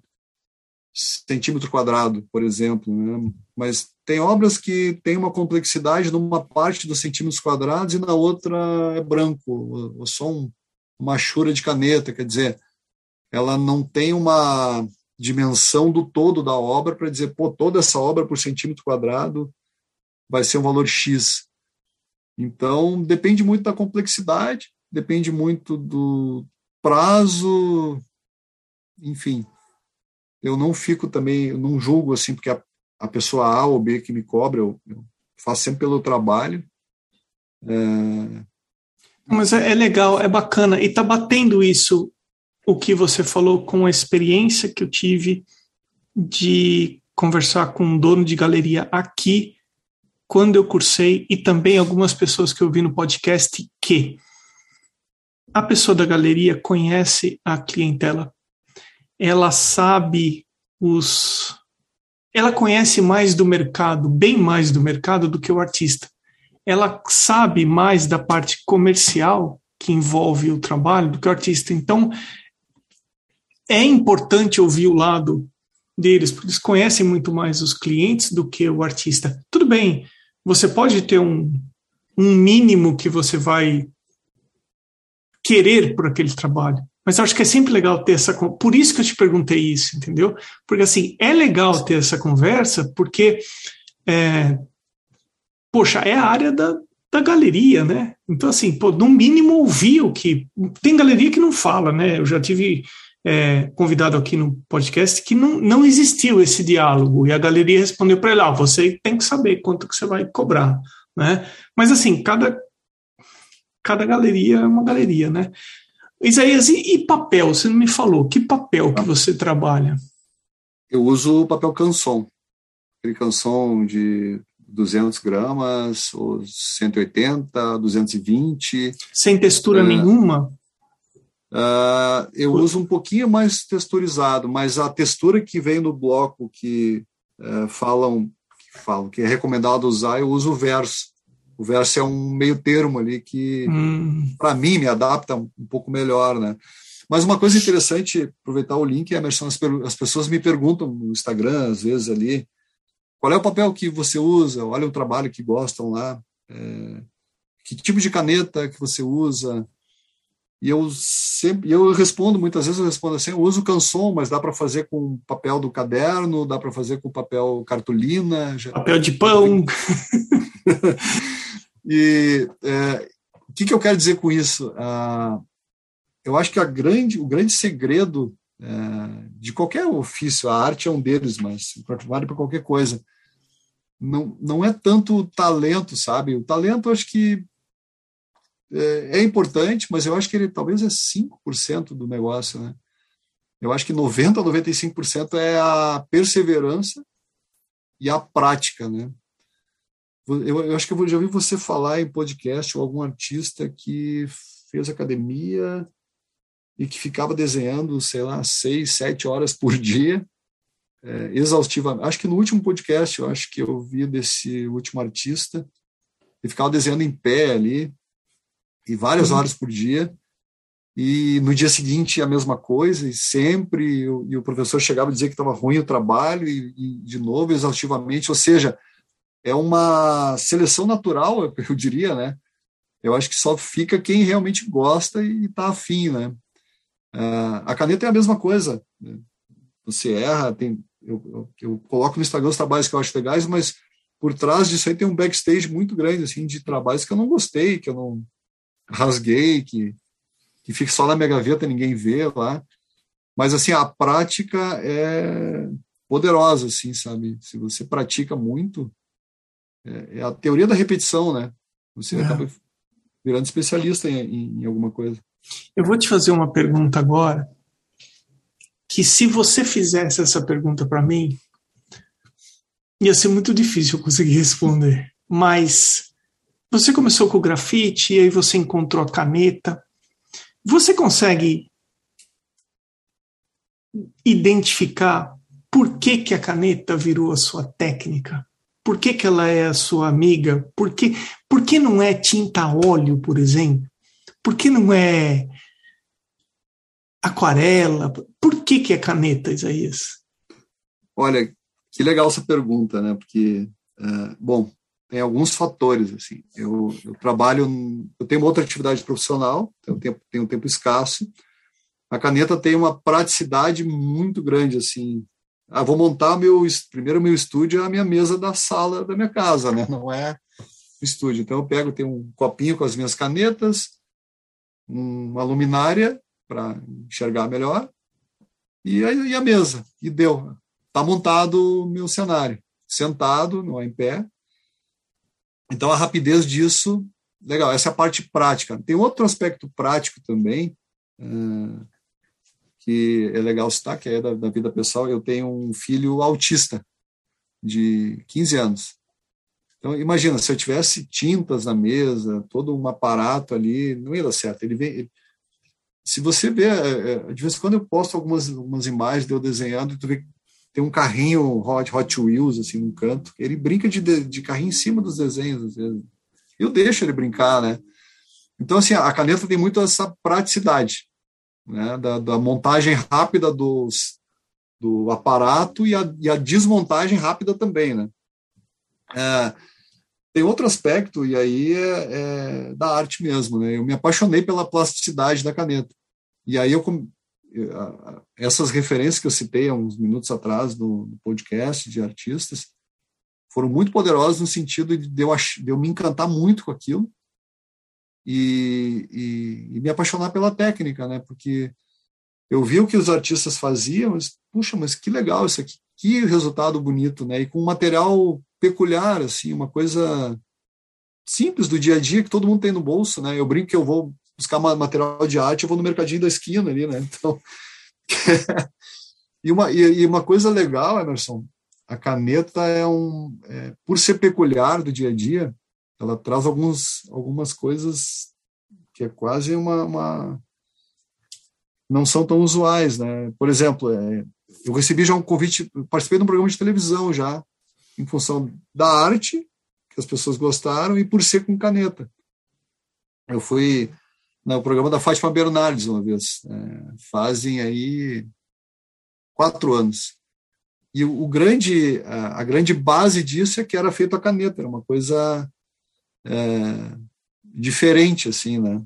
centímetro quadrado, por exemplo, né? mas tem obras que têm uma complexidade numa parte dos centímetros quadrados e na outra é branco, ou só um, uma chura de caneta, quer dizer, ela não tem uma dimensão do todo da obra para dizer, pô, toda essa obra por centímetro quadrado vai ser um valor X. Então, depende muito da complexidade, depende muito do prazo, enfim. Eu não fico também, eu não julgo assim, porque a, a pessoa A ou B que me cobra, eu, eu faço sempre pelo trabalho. É... Mas é, é legal, é bacana, e está batendo isso o que você falou com a experiência que eu tive de conversar com um dono de galeria aqui quando eu cursei e também algumas pessoas que eu vi no podcast que a pessoa da galeria conhece a clientela, ela sabe os ela conhece mais do mercado, bem mais do mercado do que o artista. Ela sabe mais da parte comercial que envolve o trabalho do que o artista. Então, é importante ouvir o lado deles, porque eles conhecem muito mais os clientes do que o artista. Tudo bem, você pode ter um, um mínimo que você vai querer por aquele trabalho. Mas eu acho que é sempre legal ter essa. Por isso que eu te perguntei isso, entendeu? Porque assim, é legal ter essa conversa, porque. É, poxa, é a área da, da galeria, né? Então, assim, pô, no mínimo ouvir o que. Tem galeria que não fala, né? Eu já tive é, convidado aqui no podcast que não, não existiu esse diálogo e a galeria respondeu para ele: ah, você tem que saber quanto que você vai cobrar, né? Mas assim, cada cada galeria é uma galeria, né? Isaías, e, papel? Você não me falou. Que papel que você trabalha? Eu uso papel canson. Aquele canson de 200 gramas, ou 180, 220. Sem textura é, nenhuma? Uh, eu uso um pouquinho mais texturizado, mas a textura que vem no bloco que uh, falam, que falam que é recomendado usar, eu uso o verso. O verso é um meio termo ali que, hum. para mim, me adapta um, um, pouco melhor, né? Mas uma coisa interessante, aproveitar o link, Emerson, as, as pessoas me perguntam no Instagram, às vezes ali, qual é o papel que você usa? Olha o trabalho que gostam lá. É, que tipo de caneta que você usa? E eu sempre, eu respondo muitas vezes eu respondo assim, eu uso canção, mas dá para fazer com papel do caderno, dá para fazer com papel cartolina, papel de pão. e é, o que, que eu quero dizer com isso? Ah, eu acho que grande, o grande segredo é, de qualquer ofício, a arte é um deles, mas vale para qualquer coisa. Não, não é tanto o talento, sabe? O talento, acho que é, é, importante, mas eu acho que ele talvez é 5% do negócio, né? Eu acho que 90% a 95% é a perseverança e a prática, né? Eu, eu acho que eu já ouvi você falar em podcast ou algum artista que fez academia e que ficava desenhando, sei lá, seis, sete horas por dia, é, exaustivamente. Acho que no último podcast, eu acho que eu vi desse último artista, ele ficava desenhando em pé ali, e várias uhum. horas por dia. E no dia seguinte a mesma coisa, e sempre, e o, e o professor chegava a dizer que estava ruim o trabalho, e, e, de novo, exaustivamente. Ou seja, é uma seleção natural, eu diria, né? Eu acho que só fica quem realmente gosta e está afim, né? Uh, a caneta é a mesma coisa. Né? Você erra, tem, eu, eu, eu, coloco no Instagram os trabalhos que eu acho legais, mas por trás disso aí tem um backstage muito grande, assim, de trabalhos que eu não gostei, que eu não, rasguei, que, que fica só na minha gaveta, ninguém vê lá. Mas, assim, a prática é poderosa, assim, sabe? Se você pratica muito, é, é a teoria da repetição, né? Você é. acaba virando especialista em, em alguma coisa. Eu vou te fazer uma pergunta agora, que se você fizesse essa pergunta para mim, ia ser muito difícil eu conseguir responder. Mas você começou com o grafite e aí você encontrou a caneta. Você consegue identificar por que, que a caneta virou a sua técnica? Por que, que ela é a sua amiga? Por que, por que não é tinta óleo, por exemplo? Por que não é aquarela? Por que, que é caneta, Isaías? Olha, que legal essa pergunta, né? Porque, uh, bom, tem alguns fatores, assim. Eu, eu, trabalho, eu tenho outra atividade profissional, tenho, tempo, tenho tempo escasso. A caneta tem uma praticidade muito grande, assim, ah, vou montar meu primeiro meu estúdio é a minha mesa da sala da minha casa, né? Não é estúdio. Então eu pego, tenho um copinho com as minhas canetas, uma luminária para enxergar melhor e a, e a mesa. E deu. Está montado o meu cenário, sentado, não é em pé. Então a rapidez disso, legal. Essa é a parte prática. Tem outro aspecto prático também. Uh, que é legal citar, que é da, da vida pessoal, eu tenho um filho autista de 15 anos. Então, imagina, se eu tivesse tintas na mesa, todo um aparato ali, não ia dar certo. Ele vem, ele, se você vê, é, é, de vez em quando eu posto algumas, algumas imagens de eu desenhando, tu vê tem um carrinho Hot, Hot Wheels, assim, no canto, ele brinca de, de carrinho em cima dos desenhos. Eu deixo ele brincar, né? Então, assim, a caneta tem muito essa praticidade né, da, da, montagem rápida dos, do aparato e a, e a desmontagem rápida também. Né? É, tem outro aspecto, e aí é, é, da arte mesmo. Né? Eu me apaixonei pela plasticidade da caneta. E aí eu essas referências que eu citei há uns minutos atrás no, podcast de artistas foram muito poderosas no sentido de eu, de eu me encantar muito com aquilo e, e, e, me apaixonar pela técnica, né? Porque eu vi o que os artistas faziam, mas, puxa, mas que legal isso aqui, que resultado bonito, né? E com um material peculiar, assim, uma coisa simples do dia a dia que todo mundo tem no bolso, né? Eu brinco que eu vou buscar material de arte, eu vou no mercadinho da esquina ali, né? Então, e, uma, e, uma coisa legal, Emerson, a caneta é um, é, por ser peculiar do dia a dia, ela traz alguns, algumas coisas que é quase uma, uma não são tão usuais, né? Por exemplo, é, eu recebi já um convite, participei de um programa de televisão já, em função da arte que as pessoas gostaram e por ser com caneta. Eu fui no programa da Fátima Bernardes uma vez, é, fazem aí quatro anos. E o, grande, a, grande base disso é que era feito a caneta, era uma coisa é, diferente, assim, né?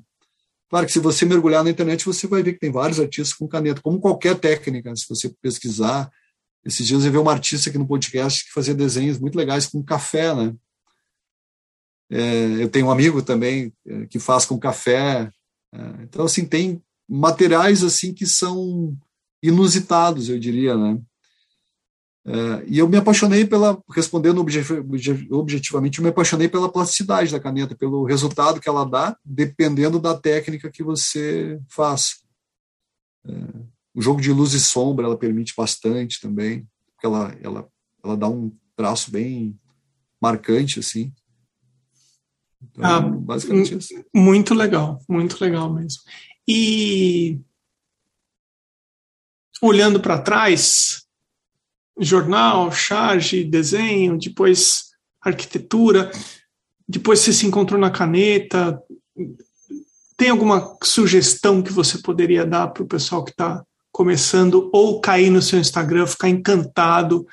Claro que se você mergulhar na internet, você vai ver que tem vários artistas com caneta, como qualquer técnica, se você pesquisar. Esses dias eu vi uma artista aqui no podcast que fazia desenhos muito legais com café, né? É, eu tenho um amigo também é, que faz com café. É, então, assim, tem materiais assim que são inusitados, eu diria, né? É, e eu me apaixonei pela, respondendo objetivamente, eu me apaixonei pela plasticidade da caneta, pelo resultado que ela dá, dependendo da técnica que você faz. É, o jogo de luz e sombra ela permite bastante também, porque ela, ela, ela dá um traço bem marcante, assim. Então, ah, basicamente isso. Muito legal, muito legal mesmo. E olhando para trás, jornal, charge, desenho, depois arquitetura, depois você se encontrou na caneta. Tem alguma sugestão que você poderia dar para o pessoal que está começando ou cair no seu Instagram, ficar encantado?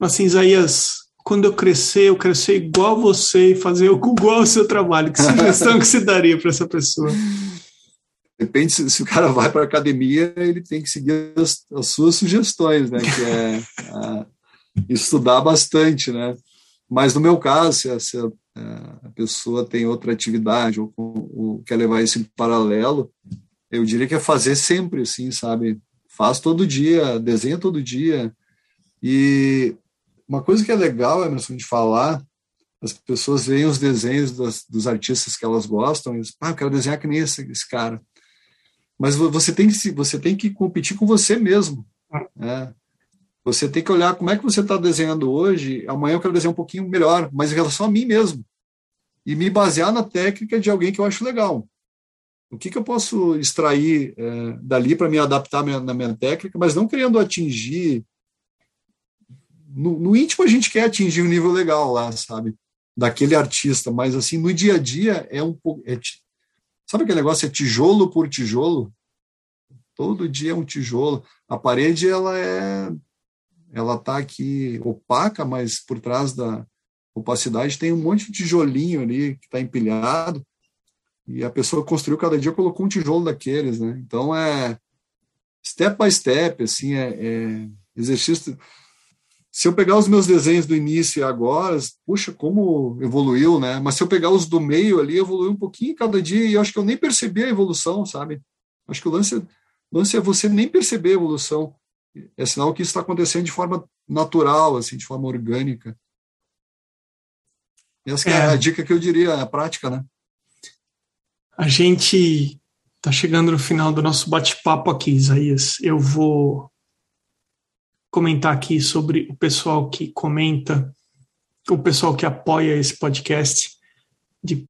Assim, Isaías, quando eu crescer, eu crescer igual você e fazer igual o seu trabalho. Que sugestão que você daria para essa pessoa? Depende se, se, o cara vai para academia, ele tem que seguir as, as suas sugestões, né? Que é a, estudar bastante, né? Mas no meu caso, se a, se a pessoa tem outra atividade ou, ou, quer levar isso em paralelo, eu diria que é fazer sempre, assim, sabe? Faz todo dia, desenha todo dia. E uma coisa que é legal, Emerson, de falar, as pessoas veem os desenhos dos, dos artistas que elas gostam e dizem, ah, eu quero desenhar que nem esse, esse cara mas você tem que você tem que competir com você mesmo. Né? Você tem que olhar como é que você está desenhando hoje. Amanhã eu quero desenhar um pouquinho melhor, mas em relação a mim mesmo e me basear na técnica de alguém que eu acho legal. o que, que eu posso extrair é, dali para me adaptar minha, na minha técnica, mas não querendo atingir. No, no, íntimo a gente quer atingir um nível legal lá, sabe? Daquele artista, mas assim, no dia a dia é um pouco. É, sabe aquele negócio? É tijolo por tijolo? Todo dia é um tijolo. A parede, ela é. Ela tá aqui opaca, mas por trás da opacidade tem um monte de tijolinho ali que está empilhado e a pessoa construiu cada dia colocou um tijolo daqueles, né? Então é step by step, assim, é, é exercício. Se eu pegar os meus desenhos do início e agora, puxa, como evoluiu, né? Mas se eu pegar os do meio ali, evoluiu um pouquinho cada dia e eu acho que eu nem percebi a evolução, sabe? Acho que o lance, lance é você nem perceber a evolução. É sinal que isso está acontecendo de forma natural, assim, de forma orgânica. Essa é. é a dica que eu diria, a prática, né? A gente está chegando no final do nosso bate-papo aqui, Isaías. Eu vou comentar aqui sobre o pessoal que comenta, o pessoal que apoia esse podcast de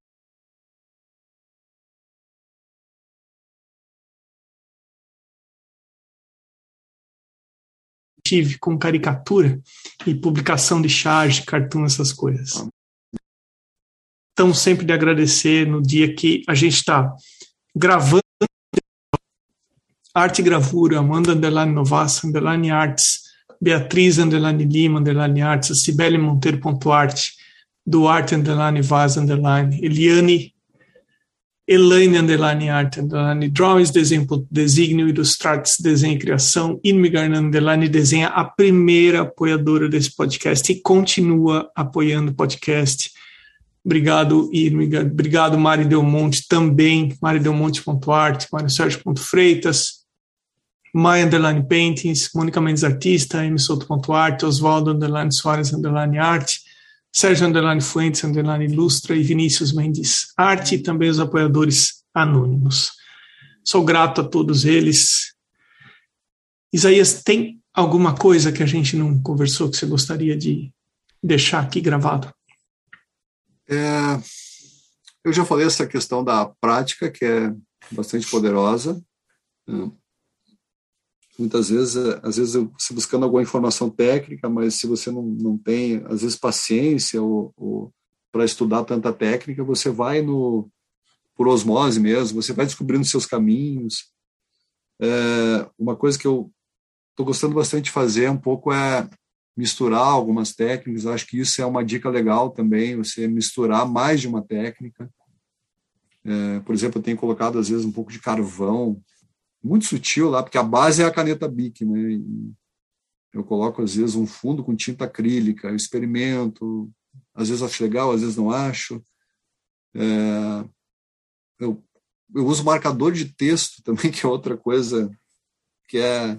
tive com caricatura e publicação de charge, cartoon, essas coisas. Tão sempre de agradecer no dia que a gente está gravando. Arte e gravura, Amanda Underline Novassa, Underline Arts, Beatriz Underline Lima, Underline Arts, Cibele Monteiro ponto arte, Duarte Underline Vaz Underline, Eliane Elaine Underline Art Underline Drawings, Desenho Desígnio, Ilustrates, Desenho e Criação, Inmigar Underline Desenha, a primeira apoiadora desse podcast e continua apoiando o podcast Obrigado, Irmiga. Obrigado, Mari Delmonte, também. Mari Delmonte.art, Maia Underline Paintings, Mônica Mendes Artista, M Souto.art, Oswaldo Underline Soares Underline Arte, Sérgio Underline Fuentes Underline Ilustra e Vinícius Mendes Arte, e também os apoiadores anônimos. Sou grato a todos eles. Isaías, tem alguma coisa que a gente não conversou que você gostaria de deixar aqui gravado? É, eu já falei essa questão da prática, que é bastante poderosa. Né? Muitas vezes, às vezes, você buscando alguma informação técnica, mas se você não, não tem, às vezes, paciência ou, ou para estudar tanta técnica, você vai no por osmose mesmo, você vai descobrindo seus caminhos. É, uma coisa que eu estou gostando bastante de fazer um pouco é misturar algumas técnicas. Acho que isso é uma dica legal também, você misturar mais de uma técnica. É, por exemplo, eu tenho colocado às vezes um pouco de carvão, muito sutil lá, porque a base é a caneta Bic, né? Eu coloco às vezes um fundo com tinta acrílica, eu experimento, às vezes acho legal, às vezes não acho. É, eu, eu uso marcador de texto também, que é outra coisa que é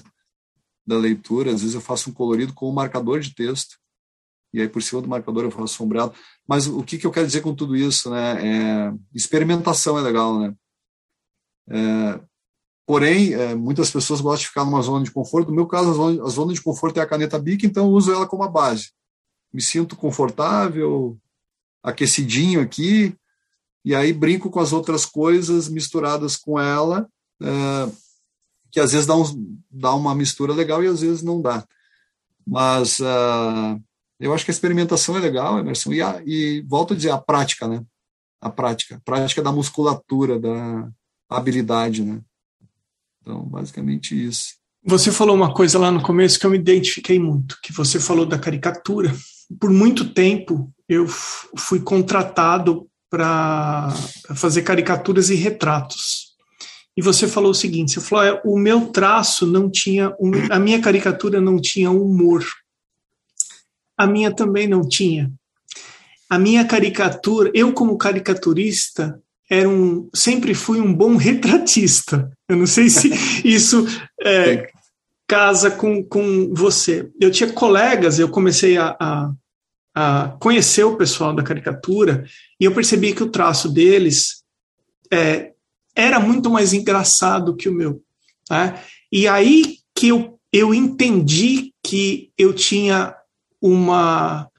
da leitura, às vezes eu faço um colorido com um marcador de texto, e aí por cima do marcador eu faço sombreado. Mas o que, que eu quero dizer com tudo isso? Né? É, experimentação é legal, né? É, porém, é, muitas pessoas gostam de ficar numa zona de conforto. No meu caso, a zona, de conforto é a caneta Bic, então eu uso ela como a base. Me sinto confortável, aquecidinho aqui, e aí brinco com as outras coisas misturadas com ela, é, que às vezes dá, um, dá uma mistura legal e às vezes não dá. Mas uh, eu acho que a experimentação é legal, Emerson, e, a, e volto a dizer, a prática, né? A prática, a prática da musculatura, da habilidade, né? Então, basicamente isso. Você falou uma coisa lá no começo que eu me identifiquei muito, que você falou da caricatura. Por muito tempo eu fui contratado para fazer caricaturas e retratos e você falou o seguinte: você falou, o meu traço não tinha, a minha caricatura não tinha humor. A minha também não tinha. A minha caricatura, eu como caricaturista, era um, sempre fui um bom retratista. Eu não sei se isso é, casa com, com você. Eu tinha colegas, eu comecei a, a, a, conhecer o pessoal da caricatura e eu percebi que o traço deles é, era muito mais engraçado que o meu. Né? E aí que eu, eu entendi que eu tinha uma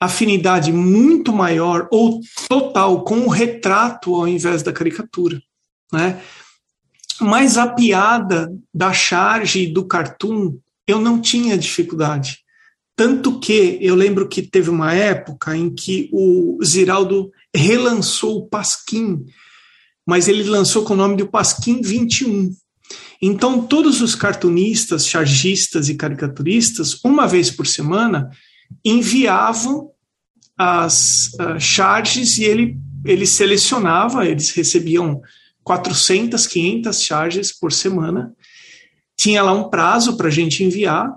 afinidade muito maior ou total com o retrato ao invés da caricatura. né? Mas a piada da charge do cartoon eu não tinha dificuldade. Tanto que eu lembro que teve uma época em que o Ziraldo relançou o Pasquim, mas ele lançou com o nome de Pasquim 21. Então, todos os cartunistas, chargistas e caricaturistas, uma vez por semana, enviavam as uh, charges e ele, ele selecionava, eles recebiam 400, 500 charges por semana. Tinha lá um prazo para a gente enviar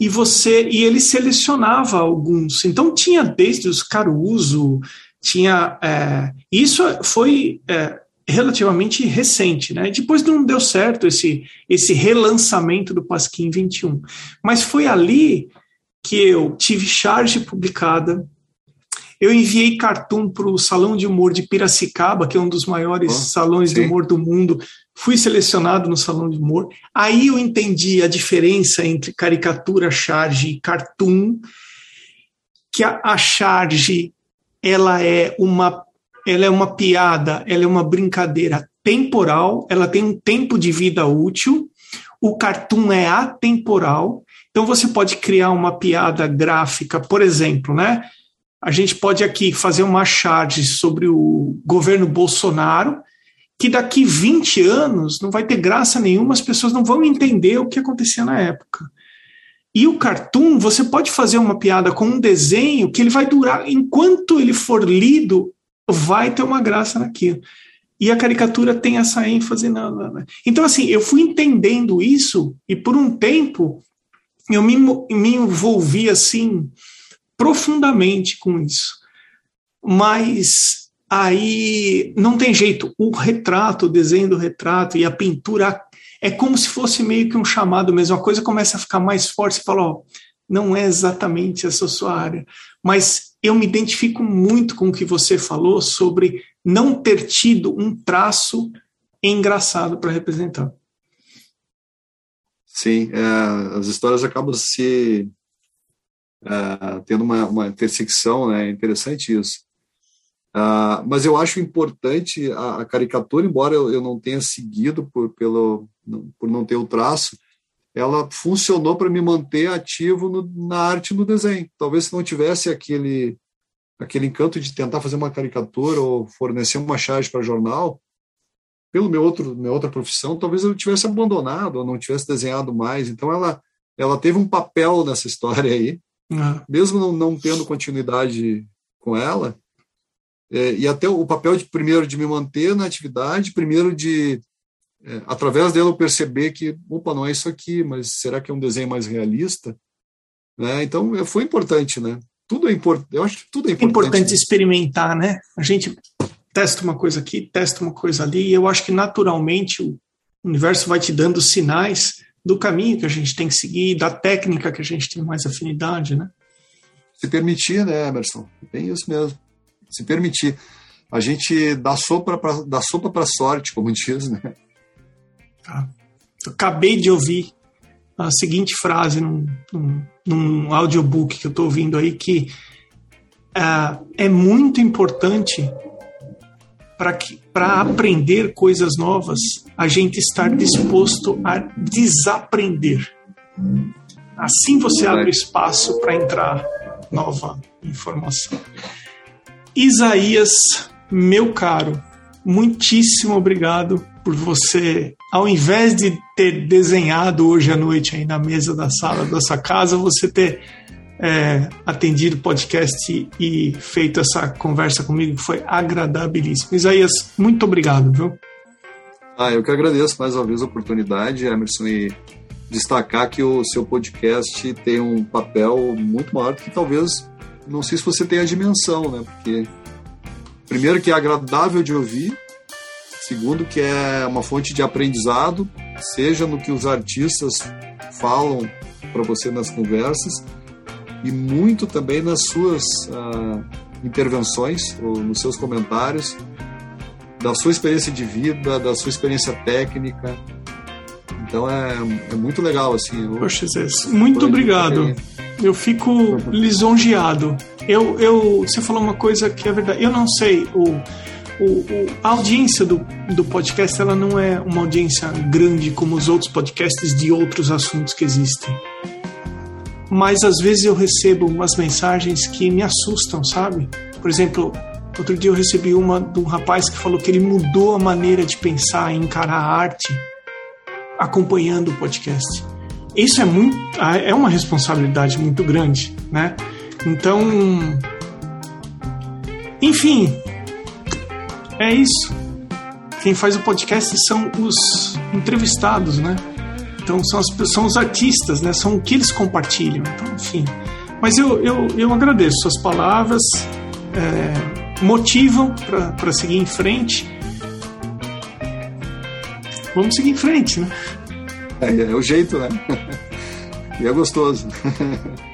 e você e ele selecionava alguns. Então tinha desde os Caruso, tinha é, isso foi é, relativamente recente, né? Depois não deu certo esse esse relançamento do Pasquim 21, mas foi ali que eu tive charge publicada, eu enviei cartoon para o Salão de Humor de Piracicaba, que é um dos maiores oh, salões sim. de humor do mundo. Fui selecionado no Salão de Humor. Aí eu entendi a diferença entre caricatura, charge e cartoon, que a, a charge ela é uma ela é uma piada, ela é uma brincadeira temporal, ela tem um tempo de vida útil. O cartoon é atemporal, então você pode criar uma piada gráfica, por exemplo, né? A gente pode aqui fazer uma charge sobre o governo Bolsonaro, que daqui 20 anos não vai ter graça nenhuma, as pessoas não vão entender o que acontecia na época. E o cartoon, você pode fazer uma piada com um desenho que ele vai durar, enquanto ele for lido, vai ter uma graça naquilo. E a caricatura tem essa ênfase. Na, na, Então, assim, eu fui entendendo isso e por um tempo eu me, me envolvi assim profundamente com isso. Mas aí não tem jeito. O retrato, o desenho do retrato e a pintura é como se fosse meio que um chamado mesmo. A coisa começa a ficar mais forte. Você fala, ó, não é exatamente essa sua área. Mas eu me identifico muito com o que você falou sobre não ter tido um traço engraçado para representar. Sim, é, as histórias acabam se uh, tendo uma, uma intersecção, né? É interessante isso. Uh, mas eu acho importante a, a caricatura, embora eu, eu, não tenha seguido por, pelo, por não ter o traço, ela funcionou para me manter ativo no, na arte no desenho. Talvez se não tivesse aquele aquele encanto de tentar fazer uma caricatura ou fornecer uma charge para jornal, pelo meu outro minha outra profissão, talvez eu tivesse abandonado ou não tivesse desenhado mais. Então ela ela teve um papel nessa história aí. Mesmo não, não, tendo continuidade com ela, é, e até o papel de primeiro de me manter na atividade, primeiro de é, através dela eu perceber que, opa, não é isso aqui, mas será que é um desenho mais realista? Né? Então, é, foi importante, né? Tudo é importante, eu acho que tudo é importante. Importante experimentar, né? A gente testa uma coisa aqui, testa uma coisa ali, e eu acho que naturalmente o universo vai te dando sinais do caminho que a gente tem que seguir, da técnica que a gente tem mais afinidade, né? Se permitir, né, Emerson? Bem isso mesmo. Se permitir. A gente dá sopa para dá sopa para sorte, como diz, né? Tá. Eu acabei de ouvir a seguinte frase num, num, num audiobook que eu estou ouvindo aí que uh, é muito importante para aprender coisas novas, a gente estar disposto a desaprender. Assim você abre espaço para entrar nova informação. Isaías, meu caro, muitíssimo obrigado por você, ao invés de ter desenhado hoje à noite aí na mesa da sala da sua casa, você ter é, atendido o podcast e feito essa conversa comigo, que foi agradabilíssimo. Isaías, muito obrigado, viu? Ah, eu que agradeço mais uma vez a oportunidade, Emerson, e destacar que o seu podcast tem um papel muito maior que talvez, não sei se você tem a dimensão, né? Porque, primeiro, que é agradável de ouvir, segundo, que é uma fonte de aprendizado, seja no que os artistas falam para você nas conversas, e muito também nas suas uh, intervenções, ou nos seus comentários, da sua experiência de vida, da sua experiência técnica. Então é, é muito legal, assim. Eu, Poxa, Zé, muito obrigado. Eu fico lisonjeado. Eu, eu, você falou uma coisa que é verdade. Eu não sei o, o, o, a audiência do, do podcast ela não é uma audiência grande como os outros podcasts de outros assuntos que existem. Mas às vezes eu recebo umas mensagens que me assustam, sabe? Por exemplo, outro dia eu recebi uma de um rapaz que falou que ele mudou a maneira de pensar e encarar a arte acompanhando o podcast. Isso é muito é uma responsabilidade muito grande, né? Então, enfim, é isso. Quem faz o podcast são os entrevistados, né? Então são, as, são os artistas, né? São o que eles compartilham. Então, enfim. Mas eu, eu, eu agradeço suas palavras, é, motivam para seguir em frente. Vamos seguir em frente, né? É, é o jeito, né? E é gostoso.